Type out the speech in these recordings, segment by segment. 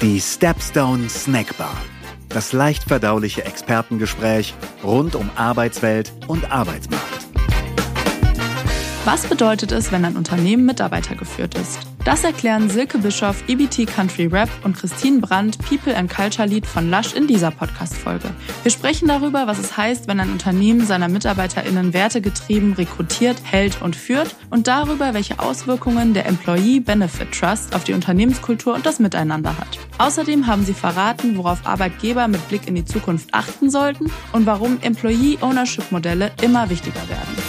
Die Stepstone Snackbar. Das leicht verdauliche Expertengespräch rund um Arbeitswelt und Arbeitsmarkt. Was bedeutet es, wenn ein Unternehmen Mitarbeiter geführt ist? Das erklären Silke Bischoff, EBT Country Rap und Christine Brandt, People and Culture Lead von Lush in dieser Podcast-Folge. Wir sprechen darüber, was es heißt, wenn ein Unternehmen seiner MitarbeiterInnen wertegetrieben rekrutiert, hält und führt und darüber, welche Auswirkungen der Employee Benefit Trust auf die Unternehmenskultur und das Miteinander hat. Außerdem haben sie verraten, worauf Arbeitgeber mit Blick in die Zukunft achten sollten und warum Employee Ownership Modelle immer wichtiger werden.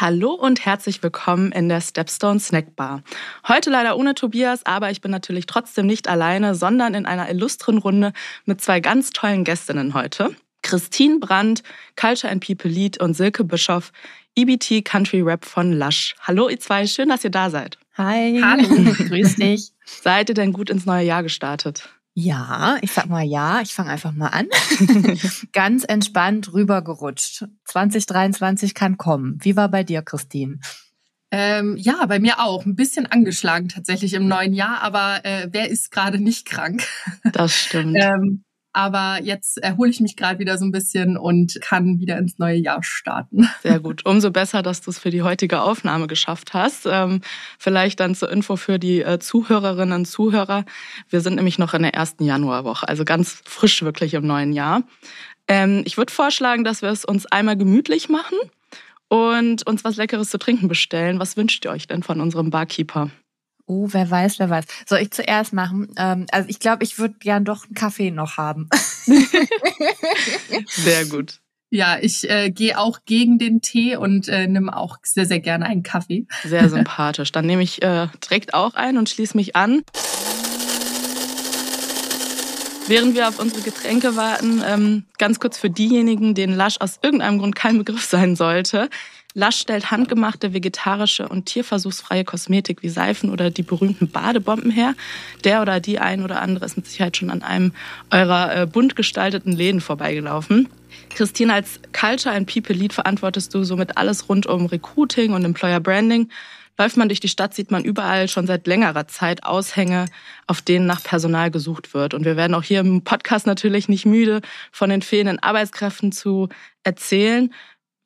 Hallo und herzlich willkommen in der Stepstone Snack Bar. Heute leider ohne Tobias, aber ich bin natürlich trotzdem nicht alleine, sondern in einer illustren Runde mit zwei ganz tollen Gästinnen heute. Christine Brandt, Culture and People Lead und Silke Bischoff, EBT Country Rap von Lush. Hallo ihr zwei, schön, dass ihr da seid. Hi. Hallo, grüß dich. Seid ihr denn gut ins neue Jahr gestartet? Ja, ich sag mal ja, ich fange einfach mal an. Ganz entspannt rübergerutscht. 2023 kann kommen. Wie war bei dir, Christine? Ähm, ja, bei mir auch. Ein bisschen angeschlagen tatsächlich im neuen Jahr, aber äh, wer ist gerade nicht krank? Das stimmt. ähm, aber jetzt erhole ich mich gerade wieder so ein bisschen und kann wieder ins neue Jahr starten. Sehr gut. Umso besser, dass du es für die heutige Aufnahme geschafft hast. Ähm, vielleicht dann zur Info für die äh, Zuhörerinnen und Zuhörer. Wir sind nämlich noch in der ersten Januarwoche, also ganz frisch wirklich im neuen Jahr. Ähm, ich würde vorschlagen, dass wir es uns einmal gemütlich machen und uns was Leckeres zu trinken bestellen. Was wünscht ihr euch denn von unserem Barkeeper? Oh, wer weiß, wer weiß. Soll ich zuerst machen? Ähm, also ich glaube, ich würde gern doch einen Kaffee noch haben. sehr gut. Ja, ich äh, gehe auch gegen den Tee und äh, nehme auch sehr, sehr gerne einen Kaffee. Sehr sympathisch. Dann nehme ich äh, direkt auch ein und schließe mich an. Während wir auf unsere Getränke warten, ähm, ganz kurz für diejenigen, denen Lasch aus irgendeinem Grund kein Begriff sein sollte. Lush stellt handgemachte, vegetarische und tierversuchsfreie Kosmetik wie Seifen oder die berühmten Badebomben her. Der oder die ein oder andere ist mit Sicherheit schon an einem eurer äh, bunt gestalteten Läden vorbeigelaufen. Christine, als Culture and People Lead verantwortest du somit alles rund um Recruiting und Employer Branding. Läuft man durch die Stadt, sieht man überall schon seit längerer Zeit Aushänge, auf denen nach Personal gesucht wird. Und wir werden auch hier im Podcast natürlich nicht müde, von den fehlenden Arbeitskräften zu erzählen.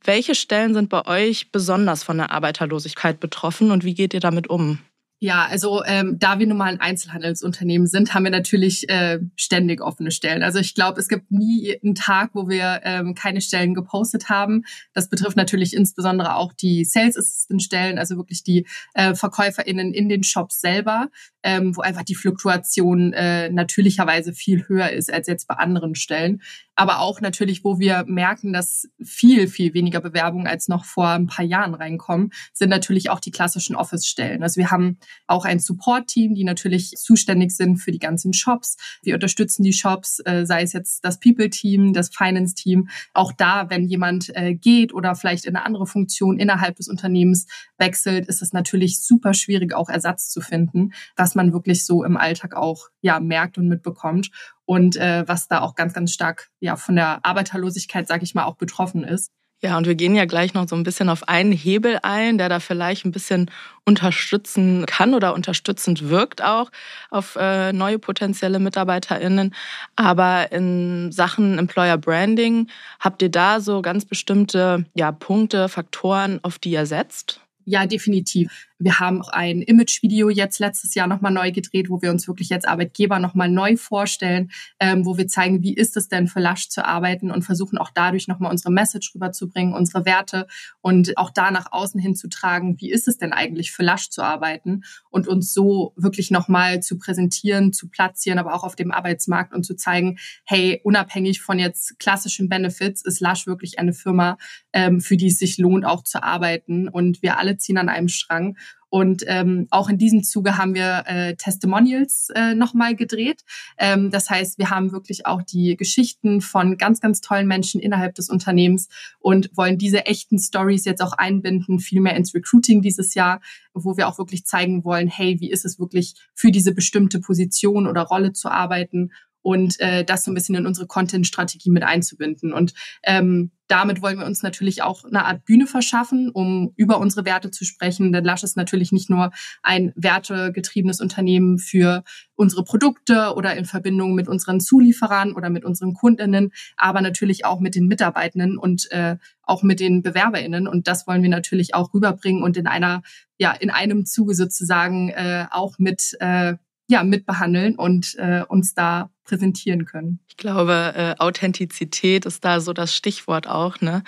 Welche Stellen sind bei euch besonders von der Arbeiterlosigkeit betroffen und wie geht ihr damit um? Ja, also ähm, da wir nun mal ein Einzelhandelsunternehmen sind, haben wir natürlich äh, ständig offene Stellen. Also ich glaube, es gibt nie einen Tag, wo wir ähm, keine Stellen gepostet haben. Das betrifft natürlich insbesondere auch die Sales Assistant Stellen, also wirklich die äh, VerkäuferInnen in den Shops selber, ähm, wo einfach die Fluktuation äh, natürlicherweise viel höher ist als jetzt bei anderen Stellen aber auch natürlich, wo wir merken, dass viel, viel weniger Bewerbungen als noch vor ein paar Jahren reinkommen, sind natürlich auch die klassischen Office-Stellen. Also wir haben auch ein Support-Team, die natürlich zuständig sind für die ganzen Shops. Wir unterstützen die Shops, äh, sei es jetzt das People-Team, das Finance-Team. Auch da, wenn jemand äh, geht oder vielleicht in eine andere Funktion innerhalb des Unternehmens wechselt, ist es natürlich super schwierig, auch Ersatz zu finden, was man wirklich so im Alltag auch ja merkt und mitbekommt und äh, was da auch ganz, ganz stark ja von der Arbeiterlosigkeit, sage ich mal, auch betroffen ist. Ja, und wir gehen ja gleich noch so ein bisschen auf einen Hebel ein, der da vielleicht ein bisschen unterstützen kann oder unterstützend wirkt auch auf äh, neue potenzielle MitarbeiterInnen. Aber in Sachen Employer Branding habt ihr da so ganz bestimmte ja, Punkte, Faktoren, auf die ihr setzt? Ja, definitiv. Wir haben auch ein Image-Video jetzt letztes Jahr nochmal neu gedreht, wo wir uns wirklich als Arbeitgeber nochmal neu vorstellen, ähm, wo wir zeigen, wie ist es denn für Lush zu arbeiten und versuchen auch dadurch nochmal unsere Message rüberzubringen, unsere Werte und auch da nach außen hinzutragen, wie ist es denn eigentlich für Lush zu arbeiten und uns so wirklich nochmal zu präsentieren, zu platzieren, aber auch auf dem Arbeitsmarkt und zu zeigen, hey, unabhängig von jetzt klassischen Benefits ist Lush wirklich eine Firma, ähm, für die es sich lohnt, auch zu arbeiten und wir alle ziehen an einem Strang und ähm, auch in diesem Zuge haben wir äh, Testimonials äh, nochmal gedreht. Ähm, das heißt, wir haben wirklich auch die Geschichten von ganz, ganz tollen Menschen innerhalb des Unternehmens und wollen diese echten Stories jetzt auch einbinden, viel mehr ins Recruiting dieses Jahr, wo wir auch wirklich zeigen wollen, hey, wie ist es wirklich für diese bestimmte Position oder Rolle zu arbeiten und äh, das so ein bisschen in unsere Content-Strategie mit einzubinden. Und ähm, damit wollen wir uns natürlich auch eine Art Bühne verschaffen, um über unsere Werte zu sprechen. Denn Lush ist natürlich nicht nur ein wertegetriebenes Unternehmen für unsere Produkte oder in Verbindung mit unseren Zulieferern oder mit unseren Kundinnen, aber natürlich auch mit den Mitarbeitenden und äh, auch mit den BewerberInnen. Und das wollen wir natürlich auch rüberbringen und in einer, ja, in einem Zuge sozusagen äh, auch mit äh, ja, mitbehandeln und äh, uns da präsentieren können. Ich glaube, äh, Authentizität ist da so das Stichwort auch. Ne?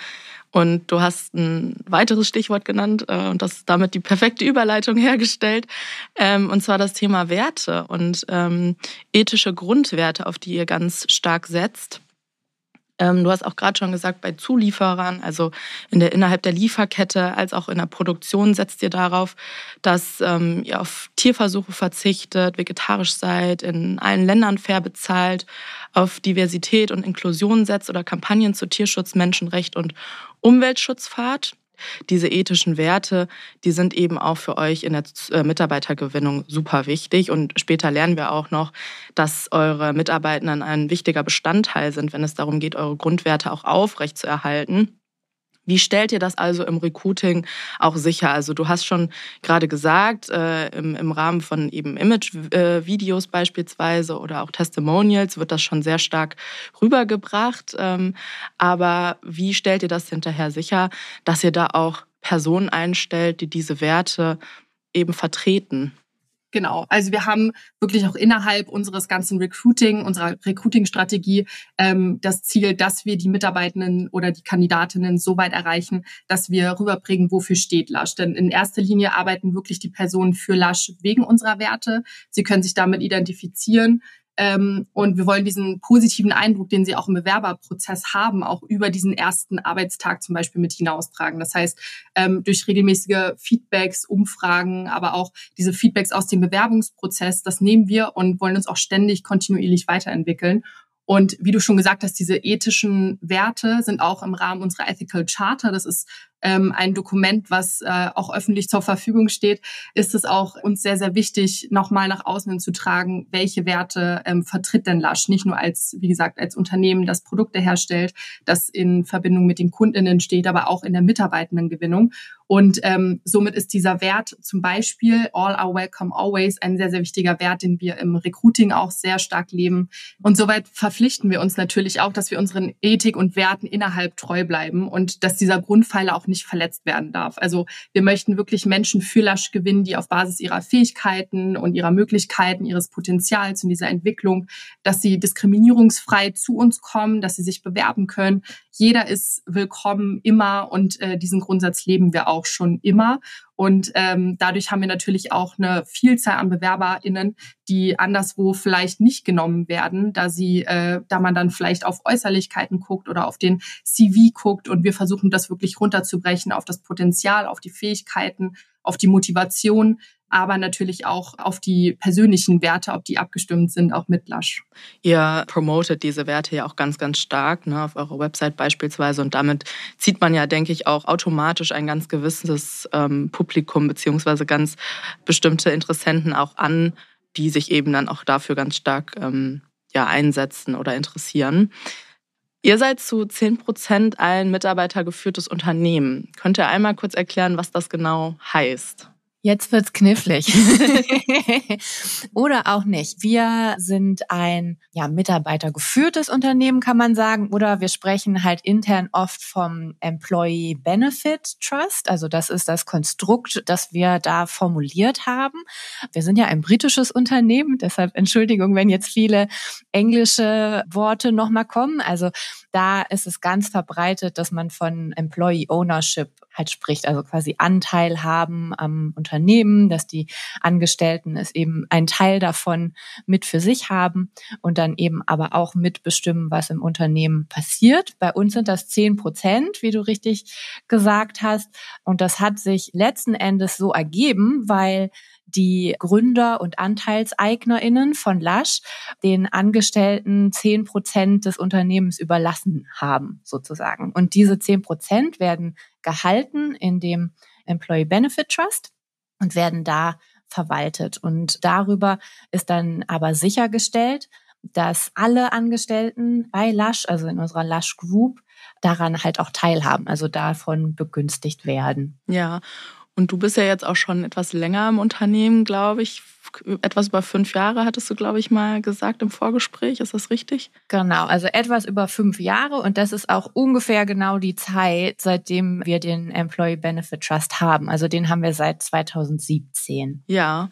Und du hast ein weiteres Stichwort genannt äh, und das damit die perfekte Überleitung hergestellt. Ähm, und zwar das Thema Werte und ähm, ethische Grundwerte, auf die ihr ganz stark setzt. Ähm, du hast auch gerade schon gesagt, bei Zulieferern, also in der, innerhalb der Lieferkette als auch in der Produktion setzt ihr darauf, dass ähm, ihr auf Tierversuche verzichtet, vegetarisch seid, in allen Ländern fair bezahlt, auf Diversität und Inklusion setzt oder Kampagnen zu Tierschutz, Menschenrecht und Umweltschutz fahrt. Diese ethischen Werte, die sind eben auch für euch in der äh, Mitarbeitergewinnung super wichtig. Und später lernen wir auch noch, dass eure Mitarbeitenden ein wichtiger Bestandteil sind, wenn es darum geht, eure Grundwerte auch aufrechtzuerhalten. Wie stellt ihr das also im Recruiting auch sicher? Also du hast schon gerade gesagt, äh, im, im Rahmen von eben Image-Videos äh, beispielsweise oder auch Testimonials wird das schon sehr stark rübergebracht. Ähm, aber wie stellt ihr das hinterher sicher, dass ihr da auch Personen einstellt, die diese Werte eben vertreten? Genau. Also wir haben wirklich auch innerhalb unseres ganzen Recruiting, unserer Recruiting-Strategie ähm, das Ziel, dass wir die Mitarbeitenden oder die Kandidatinnen so weit erreichen, dass wir rüberbringen, wofür steht Lasch. Denn in erster Linie arbeiten wirklich die Personen für Lasch wegen unserer Werte. Sie können sich damit identifizieren. Ähm, und wir wollen diesen positiven Eindruck, den sie auch im Bewerberprozess haben, auch über diesen ersten Arbeitstag zum Beispiel mit hinaustragen. Das heißt, ähm, durch regelmäßige Feedbacks, Umfragen, aber auch diese Feedbacks aus dem Bewerbungsprozess, das nehmen wir und wollen uns auch ständig kontinuierlich weiterentwickeln. Und wie du schon gesagt hast, diese ethischen Werte sind auch im Rahmen unserer Ethical Charter. Das ist ähm, ein Dokument, was äh, auch öffentlich zur Verfügung steht, ist es auch uns sehr, sehr wichtig, nochmal nach außen hin zu tragen, welche Werte ähm, vertritt denn Lush? Nicht nur als, wie gesagt, als Unternehmen, das Produkte herstellt, das in Verbindung mit den Kundinnen steht, aber auch in der Mitarbeitendengewinnung. Und ähm, somit ist dieser Wert zum Beispiel All are welcome always ein sehr, sehr wichtiger Wert, den wir im Recruiting auch sehr stark leben. Und soweit verpflichten wir uns natürlich auch, dass wir unseren Ethik und Werten innerhalb treu bleiben und dass dieser Grundpfeiler auch nicht verletzt werden darf. Also wir möchten wirklich Menschen für Lasch gewinnen, die auf Basis ihrer Fähigkeiten und ihrer Möglichkeiten, ihres Potenzials und dieser Entwicklung, dass sie diskriminierungsfrei zu uns kommen, dass sie sich bewerben können. Jeder ist willkommen immer und äh, diesen Grundsatz leben wir auch schon immer. Und ähm, dadurch haben wir natürlich auch eine Vielzahl an BewerberInnen, die anderswo vielleicht nicht genommen werden, da sie, äh, da man dann vielleicht auf Äußerlichkeiten guckt oder auf den CV guckt. Und wir versuchen das wirklich runterzubrechen auf das Potenzial, auf die Fähigkeiten, auf die Motivation, aber natürlich auch auf die persönlichen Werte, ob die abgestimmt sind, auch mit Lush. Ihr promotet diese Werte ja auch ganz, ganz stark ne, auf eurer Website beispielsweise und damit zieht man ja, denke ich, auch automatisch ein ganz gewisses ähm, Publikum beziehungsweise ganz bestimmte Interessenten auch an, die sich eben dann auch dafür ganz stark ähm, ja, einsetzen oder interessieren. Ihr seid zu 10 Prozent ein mitarbeitergeführtes Unternehmen. Könnt ihr einmal kurz erklären, was das genau heißt? Jetzt wird's knifflig. oder auch nicht. Wir sind ein ja, mitarbeitergeführtes Unternehmen, kann man sagen. Oder wir sprechen halt intern oft vom Employee Benefit Trust. Also das ist das Konstrukt, das wir da formuliert haben. Wir sind ja ein britisches Unternehmen, deshalb Entschuldigung, wenn jetzt viele englische Worte nochmal kommen. Also da ist es ganz verbreitet, dass man von Employee Ownership halt spricht, also quasi Anteil haben am Unternehmen, dass die Angestellten es eben einen Teil davon mit für sich haben und dann eben aber auch mitbestimmen, was im Unternehmen passiert. Bei uns sind das zehn Prozent, wie du richtig gesagt hast. Und das hat sich letzten Endes so ergeben, weil die Gründer und AnteilseignerInnen von Lasch den Angestellten zehn Prozent des Unternehmens überlassen haben, sozusagen. Und diese zehn Prozent werden gehalten in dem Employee Benefit Trust und werden da verwaltet. Und darüber ist dann aber sichergestellt, dass alle Angestellten bei Lush, also in unserer Lush Group, daran halt auch teilhaben, also davon begünstigt werden. Ja, und du bist ja jetzt auch schon etwas länger im Unternehmen, glaube ich. Etwas über fünf Jahre hattest du, glaube ich, mal gesagt im Vorgespräch. Ist das richtig? Genau, also etwas über fünf Jahre. Und das ist auch ungefähr genau die Zeit, seitdem wir den Employee Benefit Trust haben. Also den haben wir seit 2017. Ja.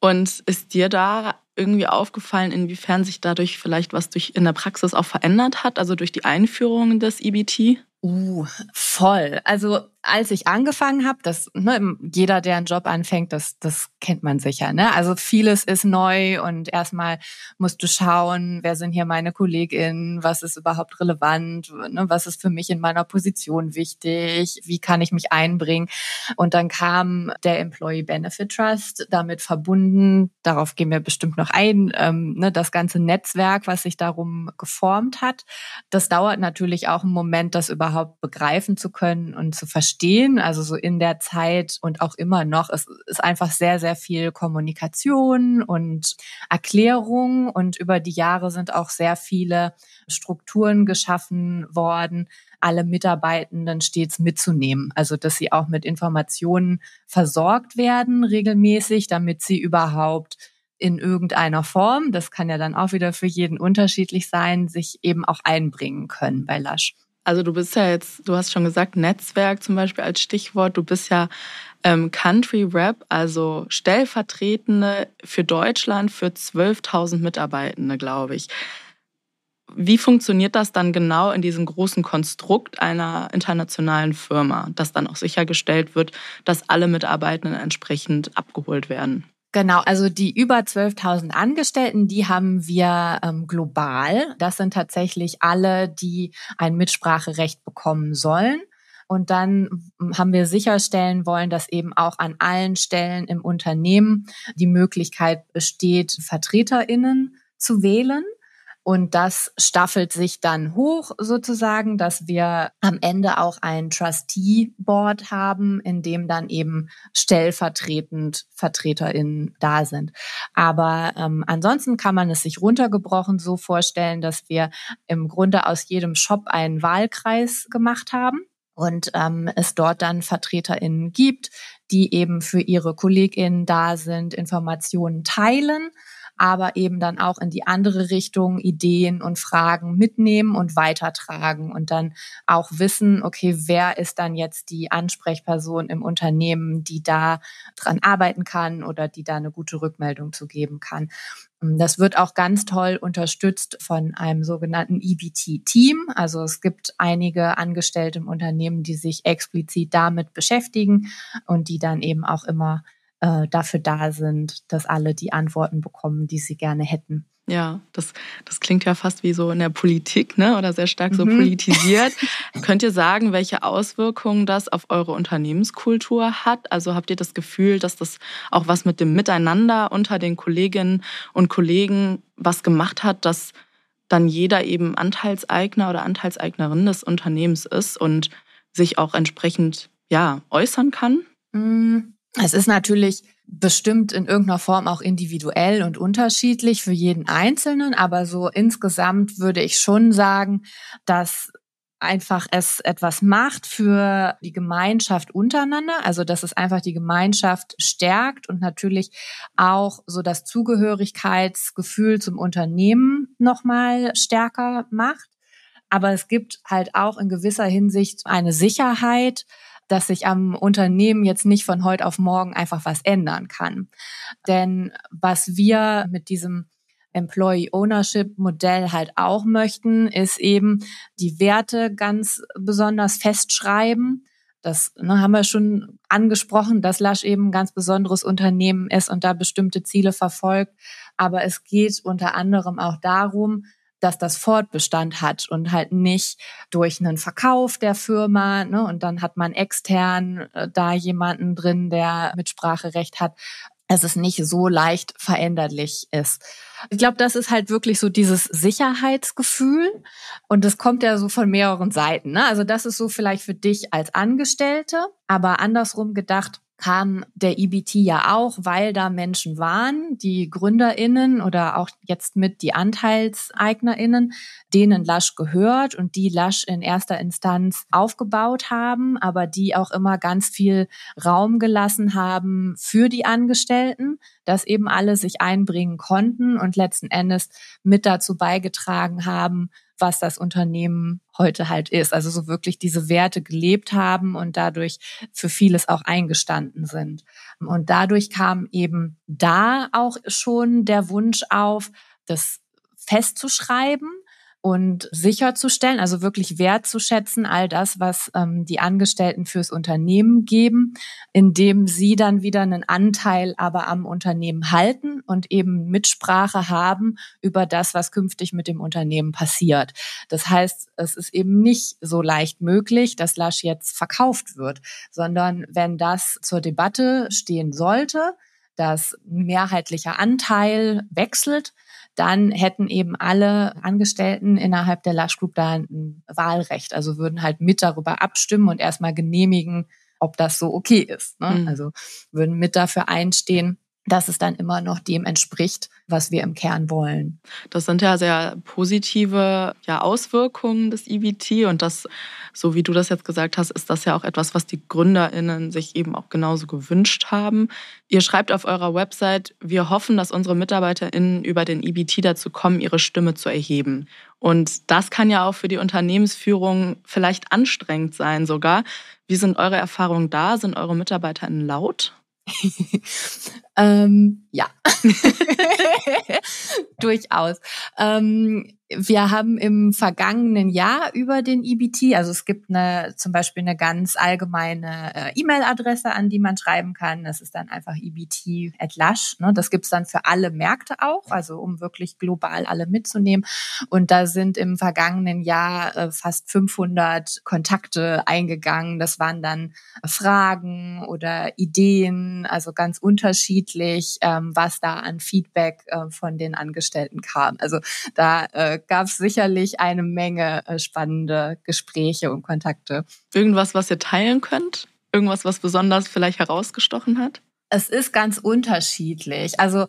Und ist dir da irgendwie aufgefallen, inwiefern sich dadurch vielleicht was durch in der Praxis auch verändert hat, also durch die Einführung des EBT? Uh, voll. Also als ich angefangen habe, das ne, jeder, der einen Job anfängt, das das kennt man sicher. Ne? Also vieles ist neu und erstmal musst du schauen, wer sind hier meine KollegInnen, was ist überhaupt relevant, ne? was ist für mich in meiner Position wichtig, wie kann ich mich einbringen. Und dann kam der Employee Benefit Trust damit verbunden. Darauf gehen wir bestimmt noch ein. Ähm, ne, das ganze Netzwerk, was sich darum geformt hat, das dauert natürlich auch einen Moment, das überhaupt begreifen zu können und zu verstehen verstehen, also so in der Zeit und auch immer noch. Es ist einfach sehr, sehr viel Kommunikation und Erklärung und über die Jahre sind auch sehr viele Strukturen geschaffen worden, alle Mitarbeitenden stets mitzunehmen. Also, dass sie auch mit Informationen versorgt werden regelmäßig, damit sie überhaupt in irgendeiner Form, das kann ja dann auch wieder für jeden unterschiedlich sein, sich eben auch einbringen können bei Lasch. Also du bist ja jetzt, du hast schon gesagt, Netzwerk zum Beispiel als Stichwort. Du bist ja ähm, Country Rap, also Stellvertretende für Deutschland für 12.000 Mitarbeitende, glaube ich. Wie funktioniert das dann genau in diesem großen Konstrukt einer internationalen Firma, dass dann auch sichergestellt wird, dass alle Mitarbeitenden entsprechend abgeholt werden? Genau, also die über 12.000 Angestellten, die haben wir ähm, global. Das sind tatsächlich alle, die ein Mitspracherecht bekommen sollen. Und dann haben wir sicherstellen wollen, dass eben auch an allen Stellen im Unternehmen die Möglichkeit besteht, Vertreterinnen zu wählen. Und das staffelt sich dann hoch sozusagen, dass wir am Ende auch ein Trustee-Board haben, in dem dann eben stellvertretend VertreterInnen da sind. Aber ähm, ansonsten kann man es sich runtergebrochen so vorstellen, dass wir im Grunde aus jedem Shop einen Wahlkreis gemacht haben und ähm, es dort dann VertreterInnen gibt, die eben für ihre KollegInnen da sind, Informationen teilen aber eben dann auch in die andere Richtung Ideen und Fragen mitnehmen und weitertragen und dann auch wissen, okay, wer ist dann jetzt die Ansprechperson im Unternehmen, die da dran arbeiten kann oder die da eine gute Rückmeldung zu geben kann. Das wird auch ganz toll unterstützt von einem sogenannten EBT-Team. Also es gibt einige Angestellte im Unternehmen, die sich explizit damit beschäftigen und die dann eben auch immer äh, dafür da sind, dass alle die Antworten bekommen, die sie gerne hätten. Ja, das, das klingt ja fast wie so in der Politik, ne? Oder sehr stark so mhm. politisiert. Könnt ihr sagen, welche Auswirkungen das auf eure Unternehmenskultur hat? Also habt ihr das Gefühl, dass das auch was mit dem Miteinander unter den Kolleginnen und Kollegen was gemacht hat, dass dann jeder eben Anteilseigner oder Anteilseignerin des Unternehmens ist und sich auch entsprechend ja äußern kann? Mhm. Es ist natürlich bestimmt in irgendeiner Form auch individuell und unterschiedlich für jeden Einzelnen, aber so insgesamt würde ich schon sagen, dass einfach es etwas macht für die Gemeinschaft untereinander, also dass es einfach die Gemeinschaft stärkt und natürlich auch so das Zugehörigkeitsgefühl zum Unternehmen nochmal stärker macht. Aber es gibt halt auch in gewisser Hinsicht eine Sicherheit, dass sich am Unternehmen jetzt nicht von heute auf morgen einfach was ändern kann. Denn was wir mit diesem Employee Ownership Modell halt auch möchten, ist eben die Werte ganz besonders festschreiben. Das ne, haben wir schon angesprochen, dass Lasch eben ein ganz besonderes Unternehmen ist und da bestimmte Ziele verfolgt. Aber es geht unter anderem auch darum, dass das Fortbestand hat und halt nicht durch einen Verkauf der Firma. Ne, und dann hat man extern äh, da jemanden drin, der Mitspracherecht hat. dass Es nicht so leicht veränderlich ist. Ich glaube, das ist halt wirklich so dieses Sicherheitsgefühl. Und das kommt ja so von mehreren Seiten. Ne? Also das ist so vielleicht für dich als Angestellte, aber andersrum gedacht, kam der EBT ja auch, weil da Menschen waren, die GründerInnen oder auch jetzt mit die AnteilseignerInnen, denen Lasch gehört und die Lasch in erster Instanz aufgebaut haben, aber die auch immer ganz viel Raum gelassen haben für die Angestellten, dass eben alle sich einbringen konnten und letzten Endes mit dazu beigetragen haben, was das Unternehmen heute halt ist. Also so wirklich diese Werte gelebt haben und dadurch für vieles auch eingestanden sind. Und dadurch kam eben da auch schon der Wunsch auf, das festzuschreiben und sicherzustellen, also wirklich wertzuschätzen, all das, was ähm, die Angestellten fürs Unternehmen geben, indem sie dann wieder einen Anteil aber am Unternehmen halten und eben Mitsprache haben über das, was künftig mit dem Unternehmen passiert. Das heißt, es ist eben nicht so leicht möglich, dass Lasch jetzt verkauft wird, sondern wenn das zur Debatte stehen sollte, dass mehrheitlicher Anteil wechselt, dann hätten eben alle Angestellten innerhalb der Lush Group da ein Wahlrecht, also würden halt mit darüber abstimmen und erstmal genehmigen, ob das so okay ist. Ne? Mhm. Also würden mit dafür einstehen, dass es dann immer noch dem entspricht, was wir im Kern wollen. Das sind ja sehr positive ja, Auswirkungen des EBT und das, so wie du das jetzt gesagt hast, ist das ja auch etwas, was die GründerInnen sich eben auch genauso gewünscht haben. Ihr schreibt auf eurer Website, wir hoffen, dass unsere MitarbeiterInnen über den EBT dazu kommen, ihre Stimme zu erheben. Und das kann ja auch für die Unternehmensführung vielleicht anstrengend sein sogar. Wie sind eure Erfahrungen da? Sind eure MitarbeiterInnen laut? ähm, ja, durchaus. Ähm, wir haben im vergangenen Jahr über den EBT, also es gibt eine, zum Beispiel eine ganz allgemeine äh, E-Mail-Adresse, an die man schreiben kann. Das ist dann einfach EBT at Lush. Ne? Das gibt's dann für alle Märkte auch, also um wirklich global alle mitzunehmen. Und da sind im vergangenen Jahr äh, fast 500 Kontakte eingegangen. Das waren dann Fragen oder Ideen, also ganz unterschiedlich, ähm, was da an Feedback äh, von den Angestellten kam. Also da äh, gab es sicherlich eine Menge äh, spannende Gespräche und Kontakte. Irgendwas, was ihr teilen könnt? Irgendwas, was besonders vielleicht herausgestochen hat? Es ist ganz unterschiedlich. Also,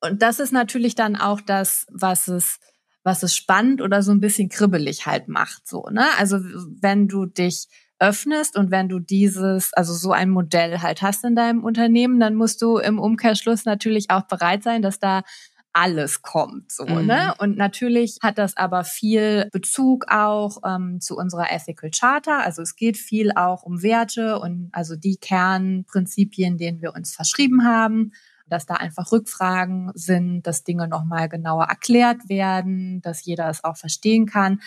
und das ist natürlich dann auch das, was es was es spannend oder so ein bisschen kribbelig halt macht, so, ne? Also, wenn du dich öffnest und wenn du dieses, also so ein Modell halt hast in deinem Unternehmen, dann musst du im Umkehrschluss natürlich auch bereit sein, dass da alles kommt. So, mhm. ne? Und natürlich hat das aber viel Bezug auch ähm, zu unserer Ethical Charter. Also es geht viel auch um Werte und also die Kernprinzipien, denen wir uns verschrieben haben dass da einfach Rückfragen sind, dass Dinge nochmal genauer erklärt werden, dass jeder es auch verstehen kann.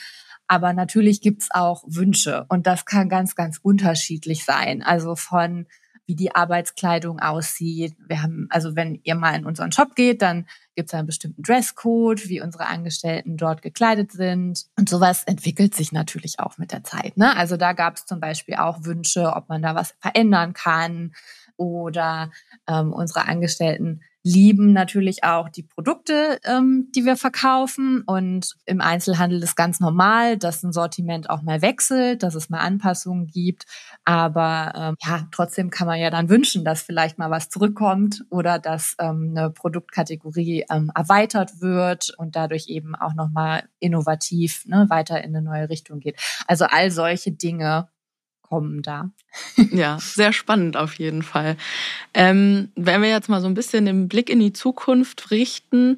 Aber natürlich gibt's auch Wünsche und das kann ganz, ganz unterschiedlich sein. Also von wie die Arbeitskleidung aussieht. Wir haben, also wenn ihr mal in unseren Shop geht, dann gibt es einen bestimmten Dresscode, wie unsere Angestellten dort gekleidet sind. Und sowas entwickelt sich natürlich auch mit der Zeit. Ne? Also da gab es zum Beispiel auch Wünsche, ob man da was verändern kann oder ähm, unsere Angestellten lieben natürlich auch die Produkte, ähm, die wir verkaufen. Und im Einzelhandel ist ganz normal, dass ein Sortiment auch mal wechselt, dass es mal Anpassungen gibt. Aber ähm, ja, trotzdem kann man ja dann wünschen, dass vielleicht mal was zurückkommt oder dass ähm, eine Produktkategorie ähm, erweitert wird und dadurch eben auch nochmal innovativ ne, weiter in eine neue Richtung geht. Also all solche Dinge kommen da. ja, sehr spannend auf jeden Fall. Ähm, wenn wir jetzt mal so ein bisschen den Blick in die Zukunft richten,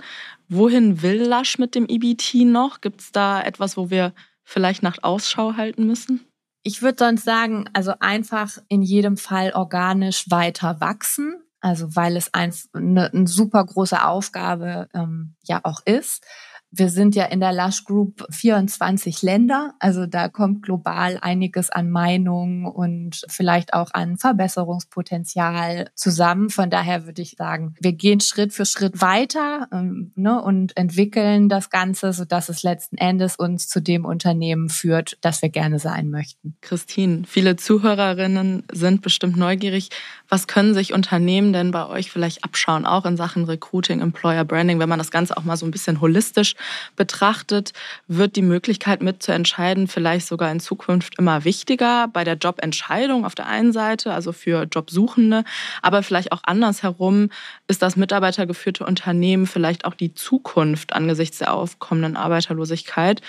wohin will Lasch mit dem EBT noch? Gibt es da etwas, wo wir vielleicht nach Ausschau halten müssen? Ich würde sonst sagen, also einfach in jedem Fall organisch weiter wachsen. Also weil es ein, eine, eine super große Aufgabe ähm, ja auch ist. Wir sind ja in der Lush Group 24 Länder, also da kommt global einiges an Meinungen und vielleicht auch an Verbesserungspotenzial zusammen. Von daher würde ich sagen, wir gehen Schritt für Schritt weiter ähm, ne, und entwickeln das Ganze, sodass es letzten Endes uns zu dem Unternehmen führt, das wir gerne sein möchten. Christine, viele Zuhörerinnen sind bestimmt neugierig. Was können sich Unternehmen denn bei euch vielleicht abschauen, auch in Sachen Recruiting, Employer Branding, wenn man das Ganze auch mal so ein bisschen holistisch betrachtet, wird die Möglichkeit mitzuentscheiden vielleicht sogar in Zukunft immer wichtiger bei der Jobentscheidung auf der einen Seite, also für Jobsuchende, aber vielleicht auch andersherum ist das mitarbeitergeführte Unternehmen vielleicht auch die Zukunft angesichts der aufkommenden Arbeiterlosigkeit.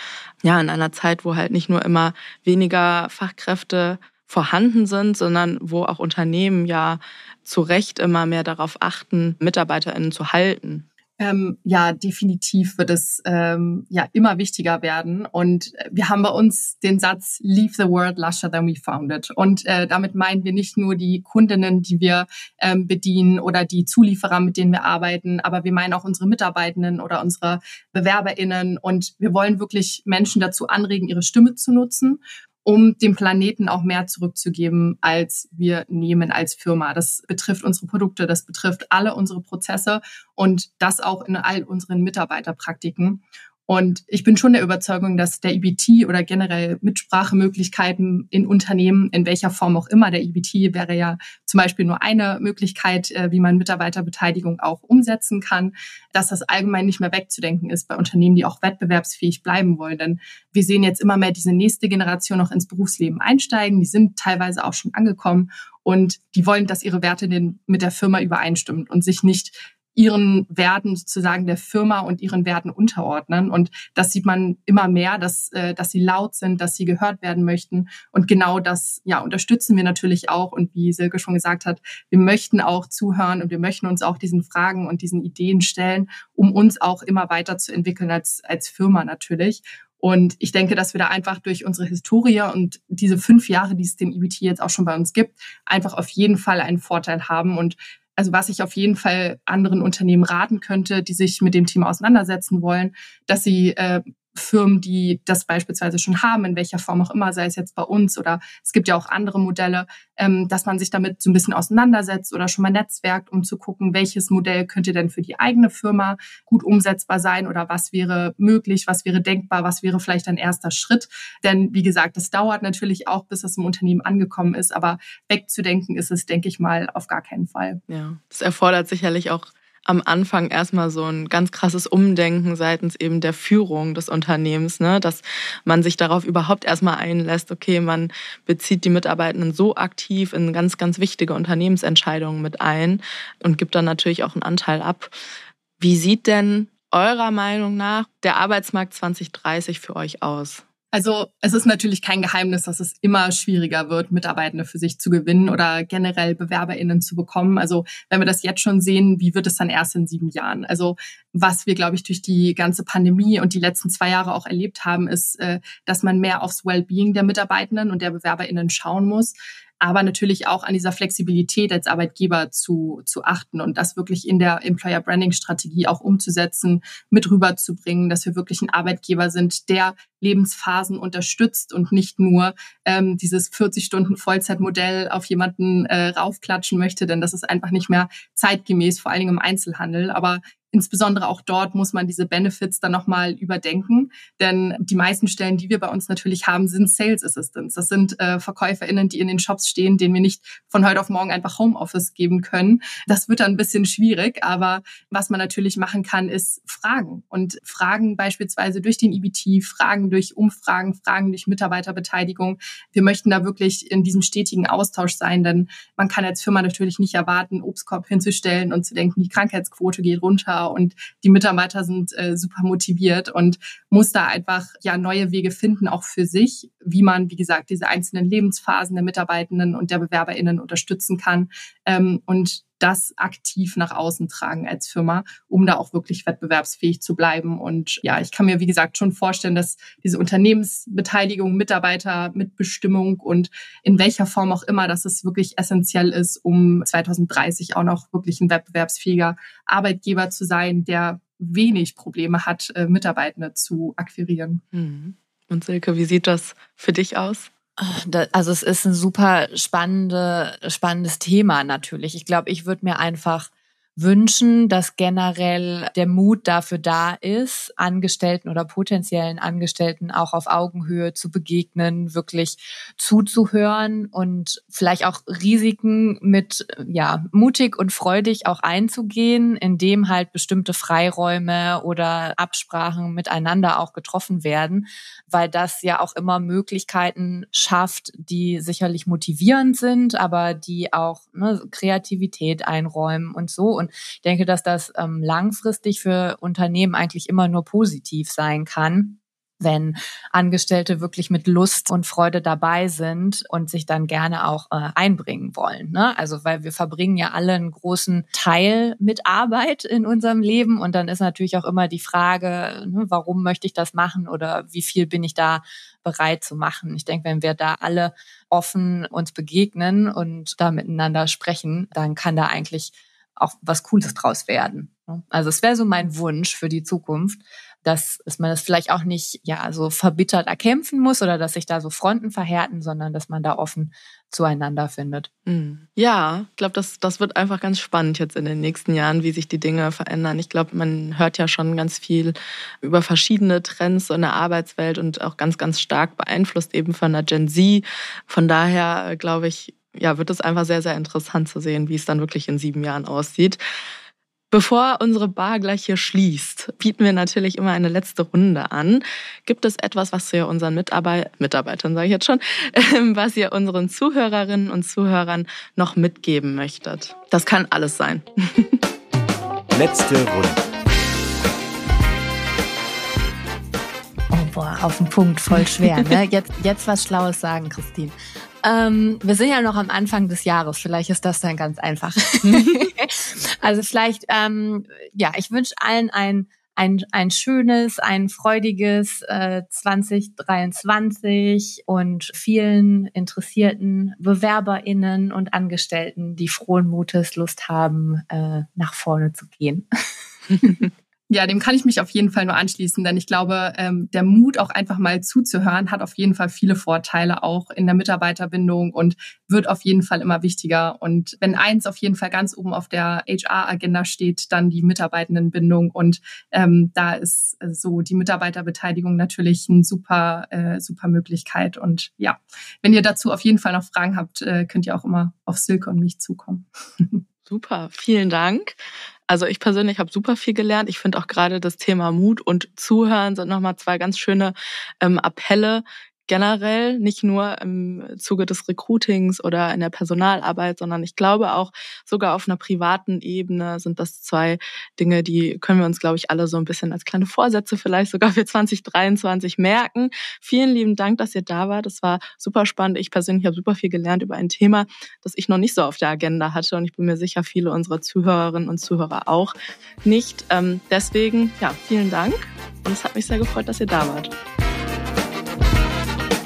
Ja, in einer Zeit, wo halt nicht nur immer weniger Fachkräfte vorhanden sind, sondern wo auch Unternehmen ja zu Recht immer mehr darauf achten, MitarbeiterInnen zu halten. Ähm, ja, definitiv wird es ähm, ja immer wichtiger werden. Und wir haben bei uns den Satz Leave the world lusher than we found it. Und äh, damit meinen wir nicht nur die Kundinnen, die wir ähm, bedienen oder die Zulieferer, mit denen wir arbeiten, aber wir meinen auch unsere Mitarbeitenden oder unsere BewerberInnen. Und wir wollen wirklich Menschen dazu anregen, ihre Stimme zu nutzen um dem Planeten auch mehr zurückzugeben, als wir nehmen als Firma. Das betrifft unsere Produkte, das betrifft alle unsere Prozesse und das auch in all unseren Mitarbeiterpraktiken. Und ich bin schon der Überzeugung, dass der EBT oder generell Mitsprachemöglichkeiten in Unternehmen, in welcher Form auch immer, der EBT wäre ja zum Beispiel nur eine Möglichkeit, äh, wie man Mitarbeiterbeteiligung auch umsetzen kann, dass das allgemein nicht mehr wegzudenken ist bei Unternehmen, die auch wettbewerbsfähig bleiben wollen. Denn wir sehen jetzt immer mehr diese nächste Generation noch ins Berufsleben einsteigen. Die sind teilweise auch schon angekommen und die wollen, dass ihre Werte mit der Firma übereinstimmen und sich nicht ihren Werten sozusagen der Firma und ihren Werten unterordnen. Und das sieht man immer mehr, dass, äh, dass sie laut sind, dass sie gehört werden möchten. Und genau das ja, unterstützen wir natürlich auch. Und wie Silke schon gesagt hat, wir möchten auch zuhören und wir möchten uns auch diesen Fragen und diesen Ideen stellen, um uns auch immer weiter zu entwickeln als, als Firma natürlich. Und ich denke, dass wir da einfach durch unsere Historie und diese fünf Jahre, die es den EBT jetzt auch schon bei uns gibt, einfach auf jeden Fall einen Vorteil haben. Und also was ich auf jeden Fall anderen Unternehmen raten könnte, die sich mit dem Thema auseinandersetzen wollen, dass sie äh, Firmen, die das beispielsweise schon haben, in welcher Form auch immer, sei es jetzt bei uns oder es gibt ja auch andere Modelle, ähm, dass man sich damit so ein bisschen auseinandersetzt oder schon mal netzwerkt, um zu gucken, welches Modell könnte denn für die eigene Firma gut umsetzbar sein oder was wäre möglich, was wäre denkbar, was wäre vielleicht ein erster Schritt. Denn wie gesagt, das dauert natürlich auch, bis es im Unternehmen angekommen ist, aber wegzudenken ist es, denke ich mal, auf gar keinen Fall. Ja, das erfordert sicherlich auch am Anfang erstmal so ein ganz krasses Umdenken seitens eben der Führung des Unternehmens, ne? dass man sich darauf überhaupt erstmal einlässt, okay, man bezieht die Mitarbeitenden so aktiv in ganz, ganz wichtige Unternehmensentscheidungen mit ein und gibt dann natürlich auch einen Anteil ab. Wie sieht denn eurer Meinung nach der Arbeitsmarkt 2030 für euch aus? Also es ist natürlich kein Geheimnis, dass es immer schwieriger wird, Mitarbeitende für sich zu gewinnen oder generell BewerberInnen zu bekommen. Also wenn wir das jetzt schon sehen, wie wird es dann erst in sieben Jahren? Also was wir, glaube ich, durch die ganze Pandemie und die letzten zwei Jahre auch erlebt haben, ist, äh, dass man mehr aufs Wellbeing der Mitarbeitenden und der BewerberInnen schauen muss aber natürlich auch an dieser Flexibilität als Arbeitgeber zu, zu achten und das wirklich in der Employer Branding Strategie auch umzusetzen, mit rüberzubringen, dass wir wirklich ein Arbeitgeber sind, der Lebensphasen unterstützt und nicht nur ähm, dieses 40 Stunden Vollzeitmodell auf jemanden äh, raufklatschen möchte, denn das ist einfach nicht mehr zeitgemäß, vor allen Dingen im Einzelhandel. Aber insbesondere auch dort muss man diese Benefits dann nochmal überdenken. Denn die meisten Stellen, die wir bei uns natürlich haben, sind Sales Assistants. Das sind äh, VerkäuferInnen, die in den Shops stehen, denen wir nicht von heute auf morgen einfach Homeoffice geben können. Das wird dann ein bisschen schwierig. Aber was man natürlich machen kann, ist Fragen. Und Fragen beispielsweise durch den IBT, Fragen durch Umfragen, Fragen durch Mitarbeiterbeteiligung. Wir möchten da wirklich in diesem stetigen Austausch sein, denn man kann als Firma natürlich nicht erwarten, Obstkorb hinzustellen und zu denken, die Krankheitsquote geht runter und die Mitarbeiter sind äh, super motiviert und muss da einfach ja neue Wege finden, auch für sich, wie man, wie gesagt, diese einzelnen Lebensphasen der Mitarbeitenden und der BewerberInnen unterstützen kann. Ähm, und das aktiv nach außen tragen als Firma, um da auch wirklich wettbewerbsfähig zu bleiben. Und ja, ich kann mir, wie gesagt, schon vorstellen, dass diese Unternehmensbeteiligung, Mitarbeiter, Mitbestimmung und in welcher Form auch immer, dass es wirklich essentiell ist, um 2030 auch noch wirklich ein wettbewerbsfähiger Arbeitgeber zu sein, der wenig Probleme hat, äh, Mitarbeitende zu akquirieren. Mhm. Und Silke, wie sieht das für dich aus? Also es ist ein super spannende, spannendes Thema natürlich. Ich glaube, ich würde mir einfach wünschen, dass generell der Mut dafür da ist, Angestellten oder potenziellen Angestellten auch auf Augenhöhe zu begegnen, wirklich zuzuhören und vielleicht auch Risiken mit, ja, mutig und freudig auch einzugehen, indem halt bestimmte Freiräume oder Absprachen miteinander auch getroffen werden, weil das ja auch immer Möglichkeiten schafft, die sicherlich motivierend sind, aber die auch ne, Kreativität einräumen und so. Und ich denke, dass das ähm, langfristig für Unternehmen eigentlich immer nur positiv sein kann wenn Angestellte wirklich mit Lust und Freude dabei sind und sich dann gerne auch äh, einbringen wollen. Ne? Also weil wir verbringen ja alle einen großen Teil mit Arbeit in unserem Leben und dann ist natürlich auch immer die Frage, ne, warum möchte ich das machen oder wie viel bin ich da bereit zu machen. Ich denke, wenn wir da alle offen uns begegnen und da miteinander sprechen, dann kann da eigentlich auch was Cooles draus werden. Also es wäre so mein Wunsch für die Zukunft, dass, dass man das vielleicht auch nicht ja so verbittert erkämpfen muss oder dass sich da so Fronten verhärten, sondern dass man da offen zueinander findet. Hm. Ja, ich glaube, das, das wird einfach ganz spannend jetzt in den nächsten Jahren, wie sich die Dinge verändern. Ich glaube, man hört ja schon ganz viel über verschiedene Trends in der Arbeitswelt und auch ganz, ganz stark beeinflusst eben von der Gen Z. Von daher, glaube ich, ja, wird es einfach sehr, sehr interessant zu sehen, wie es dann wirklich in sieben Jahren aussieht. Bevor unsere Bar gleich hier schließt, bieten wir natürlich immer eine letzte Runde an. Gibt es etwas, was ihr unseren Mitarbeit Mitarbeitern, sage ich jetzt schon, was ihr unseren Zuhörerinnen und Zuhörern noch mitgeben möchtet? Das kann alles sein. Letzte Runde. Oh boah, auf den Punkt, voll schwer. Ne? Jetzt, jetzt was Schlaues sagen, Christine. Ähm, wir sind ja noch am Anfang des Jahres. Vielleicht ist das dann ganz einfach. also vielleicht, ähm, ja, ich wünsche allen ein, ein, ein schönes, ein freudiges äh, 2023 und vielen interessierten BewerberInnen und Angestellten, die frohen Mutes Lust haben, äh, nach vorne zu gehen. Ja, dem kann ich mich auf jeden Fall nur anschließen, denn ich glaube, ähm, der Mut, auch einfach mal zuzuhören, hat auf jeden Fall viele Vorteile auch in der Mitarbeiterbindung und wird auf jeden Fall immer wichtiger. Und wenn eins auf jeden Fall ganz oben auf der HR-Agenda steht, dann die Mitarbeitendenbindung. Und ähm, da ist äh, so die Mitarbeiterbeteiligung natürlich eine super, äh, super Möglichkeit. Und ja, wenn ihr dazu auf jeden Fall noch Fragen habt, äh, könnt ihr auch immer auf Silke und mich zukommen. Super, vielen Dank. Also ich persönlich habe super viel gelernt. Ich finde auch gerade das Thema Mut und Zuhören sind nochmal zwei ganz schöne ähm, Appelle, generell, nicht nur im Zuge des Recruitings oder in der Personalarbeit, sondern ich glaube auch sogar auf einer privaten Ebene sind das zwei Dinge, die können wir uns, glaube ich, alle so ein bisschen als kleine Vorsätze vielleicht sogar für 2023 merken. Vielen lieben Dank, dass ihr da wart. Das war super spannend. Ich persönlich habe super viel gelernt über ein Thema, das ich noch nicht so auf der Agenda hatte und ich bin mir sicher, viele unserer Zuhörerinnen und Zuhörer auch nicht. Ähm, deswegen, ja, vielen Dank und es hat mich sehr gefreut, dass ihr da wart.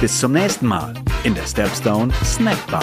Bis zum nächsten Mal in der Stepstone Snack Bar.